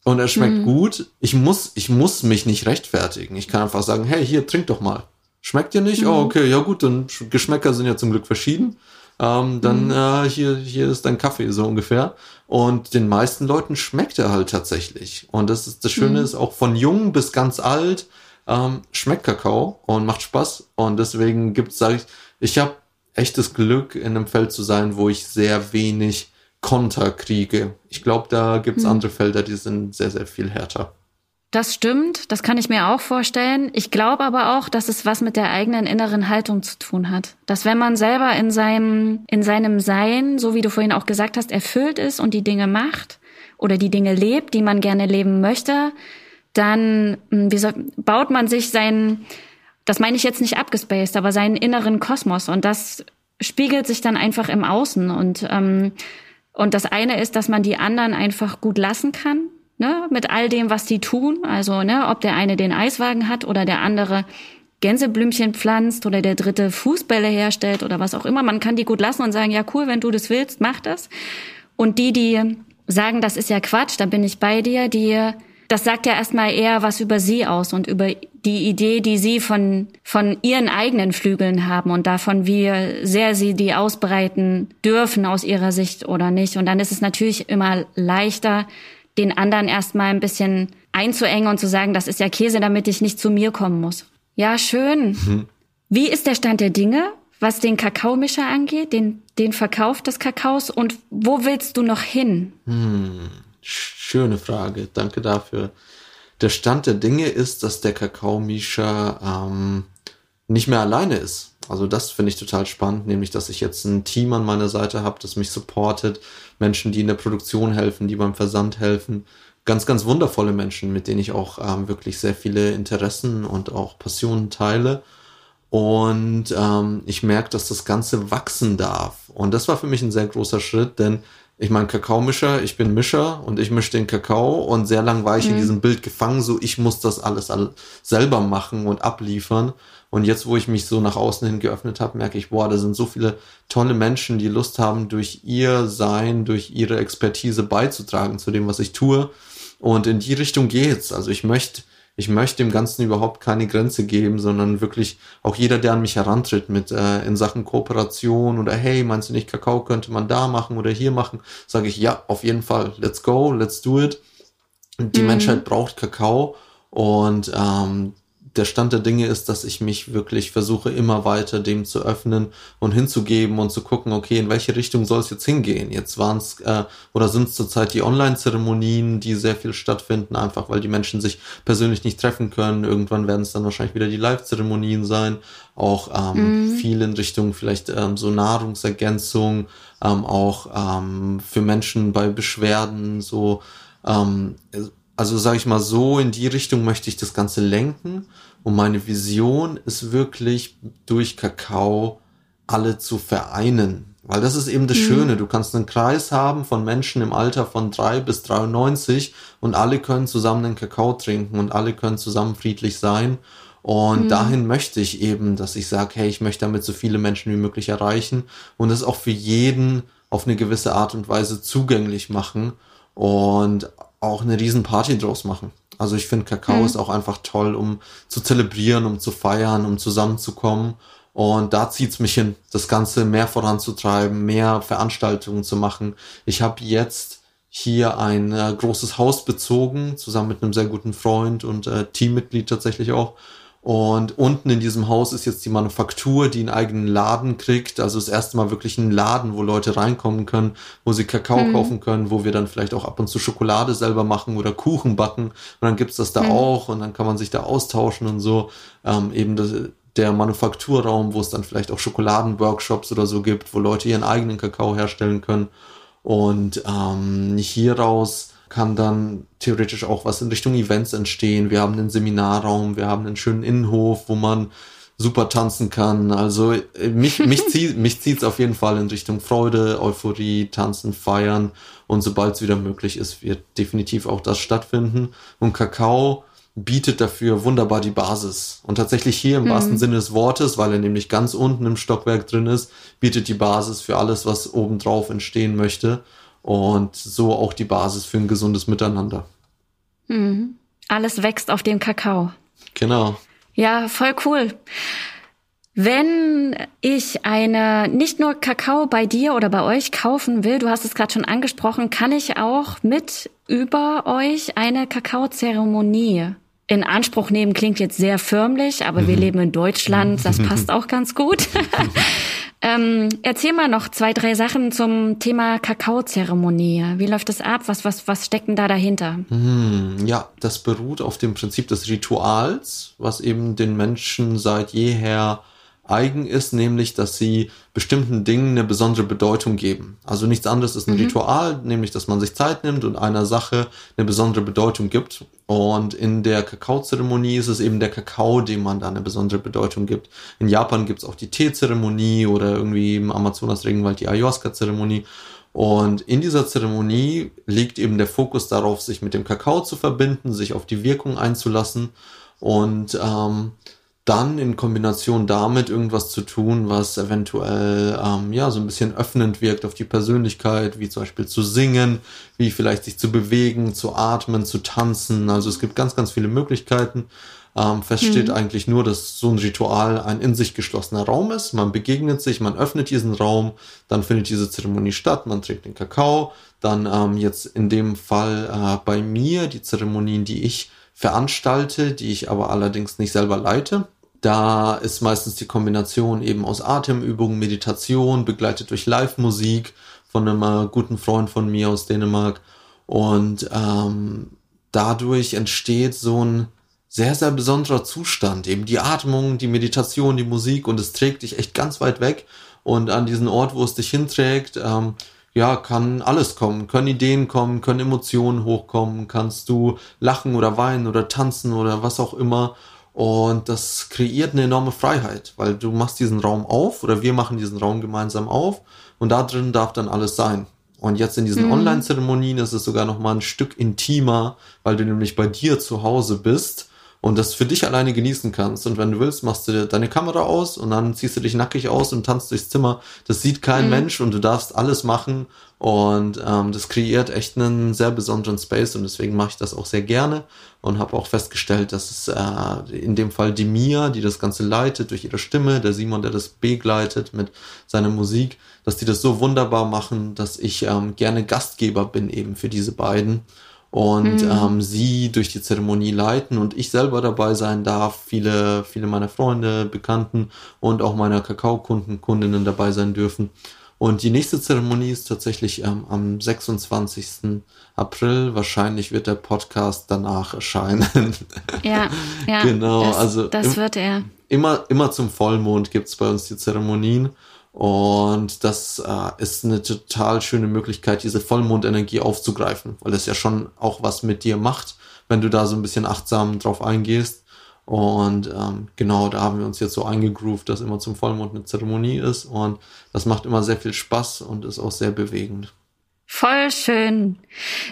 und er schmeckt mhm. gut. Ich muss, ich muss mich nicht rechtfertigen. Ich kann einfach sagen, hey, hier, trink doch mal. Schmeckt dir nicht? Oh, mhm. Oh, okay, ja gut, dann Geschmäcker sind ja zum Glück verschieden. Ähm, dann mhm. äh, hier, hier ist dein Kaffee so ungefähr. Und den meisten Leuten schmeckt er halt tatsächlich. Und das ist das Schöne mhm. ist auch von jung bis ganz alt ähm, schmeckt Kakao und macht Spaß. Und deswegen gibt's, sage ich, ich habe echtes Glück in einem Feld zu sein, wo ich sehr wenig Konterkriege. Ich glaube, da gibt's hm. andere Felder, die sind sehr, sehr viel härter. Das stimmt, das kann ich mir auch vorstellen. Ich glaube aber auch, dass es was mit der eigenen inneren Haltung zu tun hat. Dass wenn man selber in seinem, in seinem Sein, so wie du vorhin auch gesagt hast, erfüllt ist und die Dinge macht oder die Dinge lebt, die man gerne leben möchte, dann hm, wie soll, baut man sich seinen, das meine ich jetzt nicht abgespaced, aber seinen inneren Kosmos und das spiegelt sich dann einfach im Außen und ähm, und das eine ist, dass man die anderen einfach gut lassen kann, ne, mit all dem, was die tun. Also, ne, ob der eine den Eiswagen hat oder der andere Gänseblümchen pflanzt oder der dritte Fußbälle herstellt oder was auch immer. Man kann die gut lassen und sagen, ja cool, wenn du das willst, mach das. Und die, die sagen, das ist ja Quatsch, da bin ich bei dir, die das sagt ja erstmal eher was über sie aus und über die Idee, die sie von, von ihren eigenen Flügeln haben und davon, wie sehr sie die ausbreiten dürfen aus ihrer Sicht oder nicht. Und dann ist es natürlich immer leichter, den anderen erstmal ein bisschen einzuengen und zu sagen, das ist ja Käse, damit ich nicht zu mir kommen muss. Ja, schön. Mhm. Wie ist der Stand der Dinge, was den Kakaomischer angeht, den, den Verkauf des Kakaos und wo willst du noch hin? Hm. Schöne Frage, danke dafür. Der Stand der Dinge ist, dass der Kakaomischer ähm, nicht mehr alleine ist. Also das finde ich total spannend, nämlich dass ich jetzt ein Team an meiner Seite habe, das mich supportet, Menschen, die in der Produktion helfen, die beim Versand helfen. Ganz, ganz wundervolle Menschen, mit denen ich auch ähm, wirklich sehr viele Interessen und auch Passionen teile. Und ähm, ich merke, dass das Ganze wachsen darf. Und das war für mich ein sehr großer Schritt, denn ich meine, Kakaomischer, ich bin Mischer und ich mische den Kakao und sehr lang war ich mhm. in diesem Bild gefangen, so ich muss das alles selber machen und abliefern. Und jetzt, wo ich mich so nach außen hin geöffnet habe, merke ich, boah, da sind so viele tolle Menschen, die Lust haben, durch ihr Sein, durch ihre Expertise beizutragen zu dem, was ich tue. Und in die Richtung geht's. Also ich möchte ich möchte dem Ganzen überhaupt keine Grenze geben, sondern wirklich auch jeder, der an mich herantritt mit äh, in Sachen Kooperation oder hey, meinst du nicht, Kakao könnte man da machen oder hier machen, sage ich ja, auf jeden Fall, let's go, let's do it. Die mhm. Menschheit braucht Kakao und ähm, der Stand der Dinge ist, dass ich mich wirklich versuche, immer weiter dem zu öffnen und hinzugeben und zu gucken, okay, in welche Richtung soll es jetzt hingehen? Jetzt waren es äh, oder sind es zurzeit die Online-Zeremonien, die sehr viel stattfinden, einfach weil die Menschen sich persönlich nicht treffen können. Irgendwann werden es dann wahrscheinlich wieder die Live-Zeremonien sein. Auch ähm, mhm. viel in Richtung vielleicht ähm, so Nahrungsergänzung, ähm, auch ähm, für Menschen bei Beschwerden, so ähm, also sage ich mal so, in die Richtung möchte ich das Ganze lenken. Und meine Vision ist wirklich durch Kakao alle zu vereinen. Weil das ist eben das mhm. Schöne. Du kannst einen Kreis haben von Menschen im Alter von drei bis 93 und alle können zusammen den Kakao trinken und alle können zusammen friedlich sein. Und mhm. dahin möchte ich eben, dass ich sage, hey, ich möchte damit so viele Menschen wie möglich erreichen und es auch für jeden auf eine gewisse Art und Weise zugänglich machen. Und auch eine riesen Party draus machen. Also ich finde, Kakao mhm. ist auch einfach toll, um zu zelebrieren, um zu feiern, um zusammenzukommen. Und da zieht's mich hin, das Ganze mehr voranzutreiben, mehr Veranstaltungen zu machen. Ich habe jetzt hier ein äh, großes Haus bezogen, zusammen mit einem sehr guten Freund und äh, Teammitglied tatsächlich auch. Und unten in diesem Haus ist jetzt die Manufaktur, die einen eigenen Laden kriegt. Also das erste Mal wirklich ein Laden, wo Leute reinkommen können, wo sie Kakao mhm. kaufen können, wo wir dann vielleicht auch ab und zu Schokolade selber machen oder Kuchen backen. Und dann gibt's das da mhm. auch und dann kann man sich da austauschen und so. Ähm, eben das, der Manufakturraum, wo es dann vielleicht auch Schokoladenworkshops oder so gibt, wo Leute ihren eigenen Kakao herstellen können. Und ähm, hieraus kann dann theoretisch auch was in Richtung Events entstehen. Wir haben einen Seminarraum, wir haben einen schönen Innenhof, wo man super tanzen kann. Also äh, mich, mich, zieht mich zieht's auf jeden Fall in Richtung Freude, Euphorie, Tanzen, Feiern. Und sobald es wieder möglich ist, wird definitiv auch das stattfinden. Und Kakao bietet dafür wunderbar die Basis. Und tatsächlich hier im mhm. wahrsten Sinne des Wortes, weil er nämlich ganz unten im Stockwerk drin ist, bietet die Basis für alles, was obendrauf entstehen möchte und so auch die Basis für ein gesundes Miteinander. Mhm. Alles wächst auf dem Kakao. Genau. Ja, voll cool. Wenn ich eine nicht nur Kakao bei dir oder bei euch kaufen will, du hast es gerade schon angesprochen, kann ich auch mit über euch eine Kakaozeremonie in Anspruch nehmen. Klingt jetzt sehr förmlich, aber wir mhm. leben in Deutschland, das passt auch ganz gut. Ähm, erzähl mal noch zwei, drei Sachen zum Thema Kakaozeremonie. Wie läuft das ab? Was, was, was steckt denn da dahinter? Hm, ja, das beruht auf dem Prinzip des Rituals, was eben den Menschen seit jeher eigen ist, nämlich, dass sie bestimmten Dingen eine besondere Bedeutung geben. Also nichts anderes ist ein mhm. Ritual, nämlich, dass man sich Zeit nimmt und einer Sache eine besondere Bedeutung gibt. Und in der Kakaozeremonie ist es eben der Kakao, dem man da eine besondere Bedeutung gibt. In Japan gibt es auch die Teezeremonie oder irgendwie im Amazonas-Regenwald die Ayahuasca-Zeremonie. Und in dieser Zeremonie liegt eben der Fokus darauf, sich mit dem Kakao zu verbinden, sich auf die Wirkung einzulassen und ähm, dann in Kombination damit irgendwas zu tun, was eventuell ähm, ja so ein bisschen öffnend wirkt auf die Persönlichkeit, wie zum Beispiel zu singen, wie vielleicht sich zu bewegen, zu atmen, zu tanzen. Also es gibt ganz, ganz viele Möglichkeiten. Ähm, fest steht mhm. eigentlich nur, dass so ein Ritual ein in sich geschlossener Raum ist. Man begegnet sich, man öffnet diesen Raum, dann findet diese Zeremonie statt, man trägt den Kakao. Dann ähm, jetzt in dem Fall äh, bei mir die Zeremonien, die ich veranstalte, die ich aber allerdings nicht selber leite. Da ist meistens die Kombination eben aus Atemübungen, Meditation, begleitet durch Live-Musik von einem äh, guten Freund von mir aus Dänemark. Und ähm, dadurch entsteht so ein sehr, sehr besonderer Zustand. Eben die Atmung, die Meditation, die Musik und es trägt dich echt ganz weit weg. Und an diesen Ort, wo es dich hinträgt, ähm, ja, kann alles kommen. Können Ideen kommen, können Emotionen hochkommen, kannst du lachen oder weinen oder tanzen oder was auch immer. Und das kreiert eine enorme Freiheit, weil du machst diesen Raum auf oder wir machen diesen Raum gemeinsam auf und da drin darf dann alles sein. Und jetzt in diesen mhm. Online-Zeremonien ist es sogar noch mal ein Stück intimer, weil du nämlich bei dir zu Hause bist und das für dich alleine genießen kannst. Und wenn du willst, machst du deine Kamera aus und dann ziehst du dich nackig aus und tanzt durchs Zimmer. Das sieht kein mhm. Mensch und du darfst alles machen. Und ähm, das kreiert echt einen sehr besonderen Space und deswegen mache ich das auch sehr gerne und habe auch festgestellt, dass es äh, in dem Fall die Mia, die das Ganze leitet durch ihre Stimme, der Simon, der das begleitet mit seiner Musik, dass die das so wunderbar machen, dass ich ähm, gerne Gastgeber bin eben für diese beiden und mhm. ähm, sie durch die Zeremonie leiten und ich selber dabei sein darf, viele, viele meiner Freunde, Bekannten und auch meiner Kakaokunden, Kundinnen dabei sein dürfen. Und die nächste Zeremonie ist tatsächlich ähm, am 26. April. Wahrscheinlich wird der Podcast danach erscheinen. Ja, ja. genau. Das, also das wird er. Immer, immer zum Vollmond gibt's bei uns die Zeremonien. Und das äh, ist eine total schöne Möglichkeit, diese Vollmondenergie aufzugreifen, weil es ja schon auch was mit dir macht, wenn du da so ein bisschen achtsam drauf eingehst. Und ähm, genau, da haben wir uns jetzt so eingegroovt, dass immer zum Vollmond eine Zeremonie ist. Und das macht immer sehr viel Spaß und ist auch sehr bewegend. Voll schön.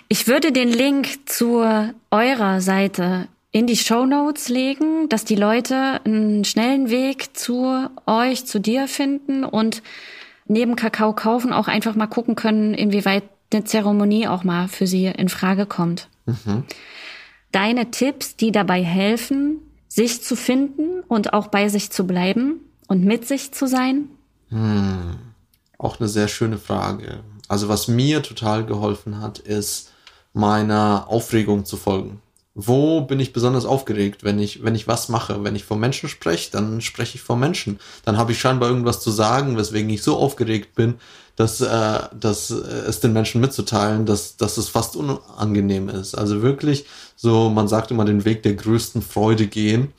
Ich würde den Link zu eurer Seite in die Show Notes legen, dass die Leute einen schnellen Weg zu euch, zu dir finden und neben Kakao kaufen auch einfach mal gucken können, inwieweit eine Zeremonie auch mal für sie in Frage kommt. Mhm. Deine Tipps, die dabei helfen, sich zu finden und auch bei sich zu bleiben und mit sich zu sein? Hm. Auch eine sehr schöne Frage. Also was mir total geholfen hat, ist meiner Aufregung zu folgen wo bin ich besonders aufgeregt, wenn ich, wenn ich was mache. Wenn ich vor Menschen spreche, dann spreche ich vor Menschen. Dann habe ich scheinbar irgendwas zu sagen, weswegen ich so aufgeregt bin, dass, äh, dass äh, es den Menschen mitzuteilen, dass, dass es fast unangenehm ist. Also wirklich so, man sagt immer den Weg der größten Freude gehen.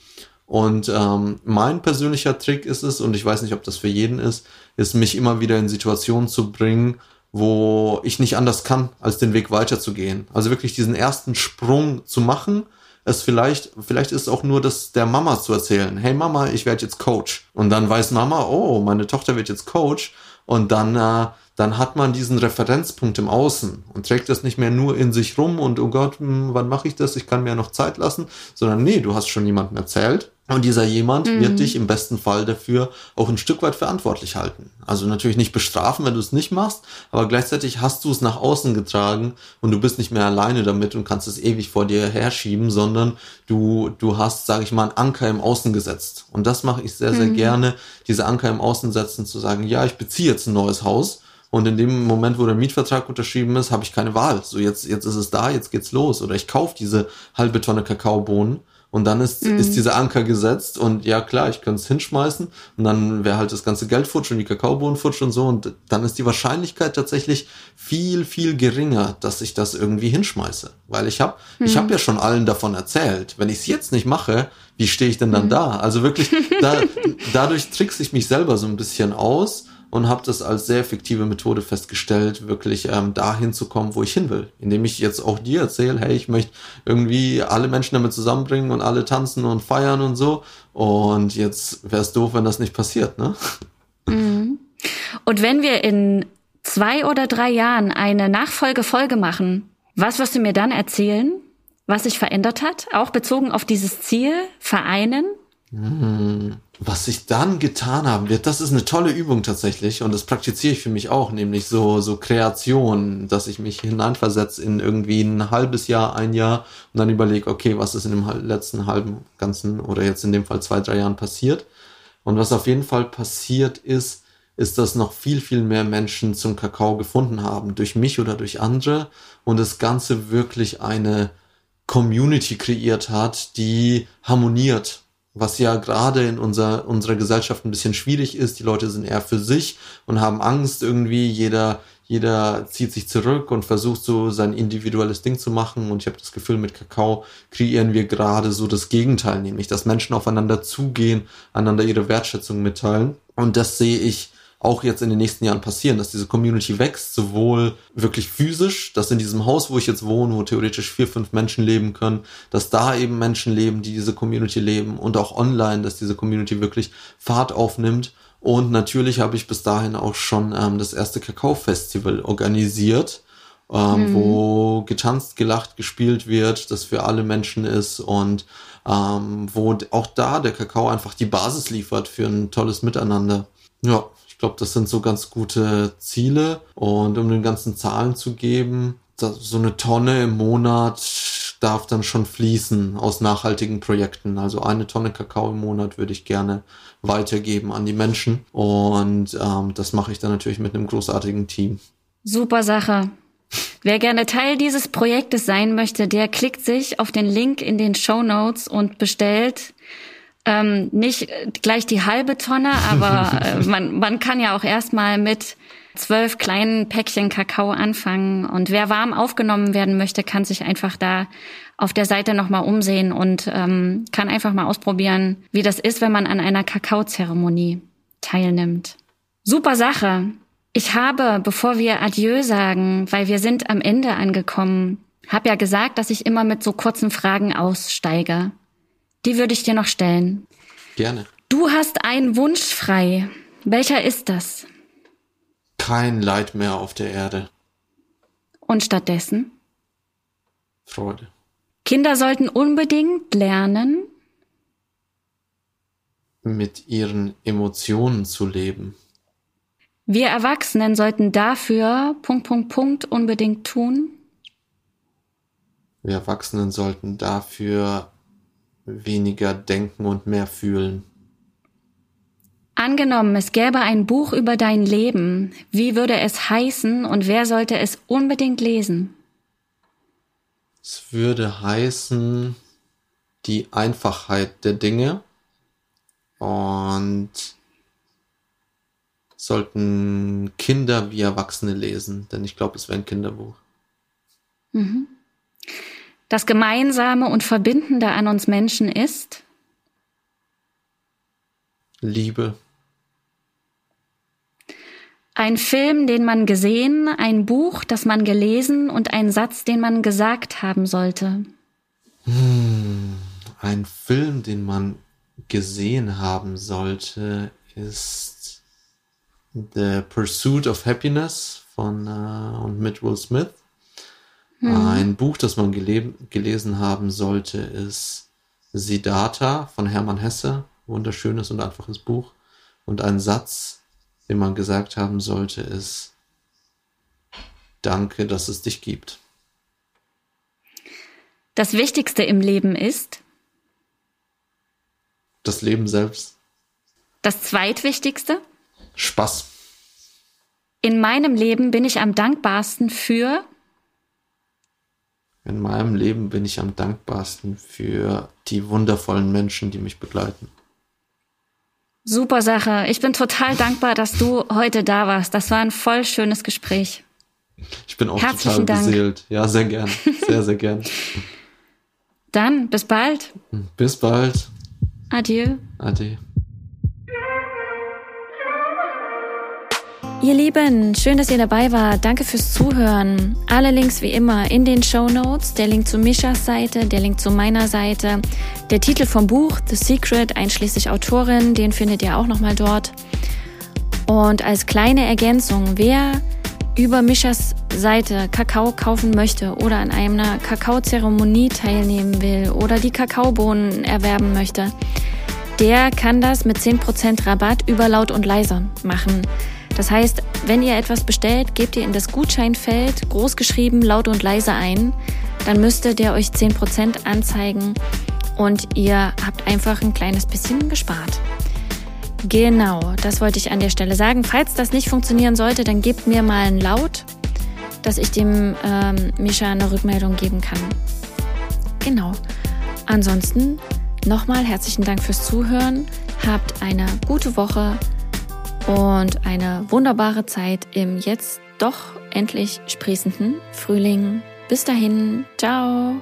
Und ähm, mein persönlicher Trick ist es, und ich weiß nicht, ob das für jeden ist, ist mich immer wieder in Situationen zu bringen, wo ich nicht anders kann, als den Weg weiterzugehen. Also wirklich diesen ersten Sprung zu machen, es vielleicht, vielleicht ist auch nur das der Mama zu erzählen. Hey Mama, ich werde jetzt Coach. Und dann weiß Mama, oh, meine Tochter wird jetzt Coach. Und dann, äh, dann hat man diesen Referenzpunkt im Außen und trägt das nicht mehr nur in sich rum und oh Gott, hm, wann mache ich das? Ich kann mir ja noch Zeit lassen, sondern nee, du hast schon jemandem erzählt und dieser jemand mhm. wird dich im besten Fall dafür auch ein Stück weit verantwortlich halten. Also natürlich nicht bestrafen, wenn du es nicht machst, aber gleichzeitig hast du es nach außen getragen und du bist nicht mehr alleine damit und kannst es ewig vor dir herschieben, sondern du, du hast, sage ich mal, einen Anker im Außen gesetzt. Und das mache ich sehr, sehr mhm. gerne, diese Anker im Außen setzen, zu sagen, ja, ich beziehe jetzt ein neues Haus. Und in dem Moment, wo der Mietvertrag unterschrieben ist, habe ich keine Wahl. So jetzt, jetzt ist es da, jetzt geht's los. Oder ich kaufe diese halbe Tonne Kakaobohnen und dann ist, mhm. ist dieser Anker gesetzt und ja klar, ich könnte es hinschmeißen und dann wäre halt das ganze Geld futsch und die Kakaobohnen futsch und so und dann ist die Wahrscheinlichkeit tatsächlich viel, viel geringer, dass ich das irgendwie hinschmeiße. Weil ich habe mhm. ich habe ja schon allen davon erzählt. Wenn ich es jetzt nicht mache, wie stehe ich denn dann mhm. da? Also wirklich, da, dadurch trickse ich mich selber so ein bisschen aus und habe das als sehr effektive Methode festgestellt, wirklich ähm, dahin zu kommen, wo ich hin will. Indem ich jetzt auch dir erzähle, hey, ich möchte irgendwie alle Menschen damit zusammenbringen und alle tanzen und feiern und so. Und jetzt wäre es doof, wenn das nicht passiert, ne? Mhm. Und wenn wir in zwei oder drei Jahren eine Nachfolgefolge machen, was wirst du mir dann erzählen, was sich verändert hat, auch bezogen auf dieses Ziel, vereinen, Hm, was ich dann getan haben wird, das ist eine tolle Übung tatsächlich und das praktiziere ich für mich auch, nämlich so, so Kreation, dass ich mich hineinversetze in irgendwie ein halbes Jahr, ein Jahr und dann überlege, okay, was ist in dem letzten halben, ganzen oder jetzt in dem Fall zwei, drei Jahren passiert. Und was auf jeden Fall passiert ist, ist, dass noch viel, viel mehr Menschen zum Kakao gefunden haben, durch mich oder durch andere und das Ganze wirklich eine Community kreiert hat, die harmoniert was ja gerade in unserer, unserer Gesellschaft ein bisschen schwierig ist. Die Leute sind eher für sich und haben Angst irgendwie. Jeder, jeder zieht sich zurück und versucht so sein individuelles Ding zu machen. Und ich habe das Gefühl, mit Kakao kreieren wir gerade so das Gegenteil, nämlich dass Menschen aufeinander zugehen, einander ihre Wertschätzung mitteilen. Und das sehe ich auch jetzt in den nächsten Jahren passieren, dass diese Community wächst, sowohl wirklich physisch, dass in diesem Haus, wo ich jetzt wohne, wo theoretisch vier, fünf Menschen leben können, dass da eben Menschen leben, die diese Community leben und auch online, dass diese Community wirklich Fahrt aufnimmt. Und natürlich habe ich bis dahin auch schon ähm, das erste Kakao-Festival organisiert, ähm, mhm. wo getanzt, gelacht, gespielt wird, das für alle Menschen ist und ähm, wo auch da der Kakao einfach die Basis liefert für ein tolles Miteinander. Ja. Ich glaube, das sind so ganz gute Ziele. Und um den ganzen Zahlen zu geben, so eine Tonne im Monat darf dann schon fließen aus nachhaltigen Projekten. Also eine Tonne Kakao im Monat würde ich gerne weitergeben an die Menschen. Und ähm, das mache ich dann natürlich mit einem großartigen Team. Super Sache. Wer gerne Teil dieses Projektes sein möchte, der klickt sich auf den Link in den Show Notes und bestellt ähm, nicht gleich die halbe Tonne, aber äh, man, man kann ja auch erstmal mit zwölf kleinen Päckchen Kakao anfangen. Und wer warm aufgenommen werden möchte, kann sich einfach da auf der Seite nochmal umsehen und ähm, kann einfach mal ausprobieren, wie das ist, wenn man an einer Kakaozeremonie teilnimmt. Super Sache. Ich habe, bevor wir Adieu sagen, weil wir sind am Ende angekommen, habe ja gesagt, dass ich immer mit so kurzen Fragen aussteige. Die würde ich dir noch stellen. Gerne. Du hast einen Wunsch frei. Welcher ist das? Kein Leid mehr auf der Erde. Und stattdessen? Freude. Kinder sollten unbedingt lernen, mit ihren Emotionen zu leben. Wir Erwachsenen sollten dafür Punkt, Punkt, Punkt unbedingt tun. Wir Erwachsenen sollten dafür weniger denken und mehr fühlen. Angenommen, es gäbe ein Buch über dein Leben, wie würde es heißen und wer sollte es unbedingt lesen? Es würde heißen die Einfachheit der Dinge und sollten Kinder wie Erwachsene lesen, denn ich glaube, es wäre ein Kinderbuch. Mhm. Das Gemeinsame und Verbindende an uns Menschen ist? Liebe. Ein Film, den man gesehen, ein Buch, das man gelesen und ein Satz, den man gesagt haben sollte. Hm, ein Film, den man gesehen haben sollte, ist The Pursuit of Happiness von uh, und mit Will Smith. Mhm. Ein Buch, das man gele gelesen haben sollte, ist Siddhartha von Hermann Hesse. Wunderschönes und einfaches Buch. Und ein Satz, den man gesagt haben sollte, ist Danke, dass es dich gibt. Das Wichtigste im Leben ist? Das Leben selbst. Das Zweitwichtigste? Spaß. In meinem Leben bin ich am dankbarsten für? In meinem Leben bin ich am dankbarsten für die wundervollen Menschen, die mich begleiten. Super Sache. Ich bin total dankbar, dass du heute da warst. Das war ein voll schönes Gespräch. Ich bin auch Herzlichen total Dank. beseelt. Ja, sehr gern. Sehr, sehr gern. Dann, bis bald. Bis bald. Adieu. Adieu. Ihr Lieben, schön, dass ihr dabei wart. Danke fürs Zuhören. Alle Links wie immer in den Show Notes. Der Link zu Mischas Seite, der Link zu meiner Seite, der Titel vom Buch The Secret, einschließlich Autorin, den findet ihr auch nochmal dort. Und als kleine Ergänzung, wer über Mischas Seite Kakao kaufen möchte oder an einer Kakaozeremonie teilnehmen will oder die Kakaobohnen erwerben möchte, der kann das mit 10% Rabatt über laut und leise machen. Das heißt, wenn ihr etwas bestellt, gebt ihr in das Gutscheinfeld großgeschrieben laut und leise ein. Dann müsste der euch 10% anzeigen und ihr habt einfach ein kleines bisschen gespart. Genau, das wollte ich an der Stelle sagen. Falls das nicht funktionieren sollte, dann gebt mir mal ein Laut, dass ich dem ähm, Misha eine Rückmeldung geben kann. Genau. Ansonsten nochmal herzlichen Dank fürs Zuhören. Habt eine gute Woche und eine wunderbare Zeit im jetzt doch endlich sprießenden Frühling. Bis dahin, ciao!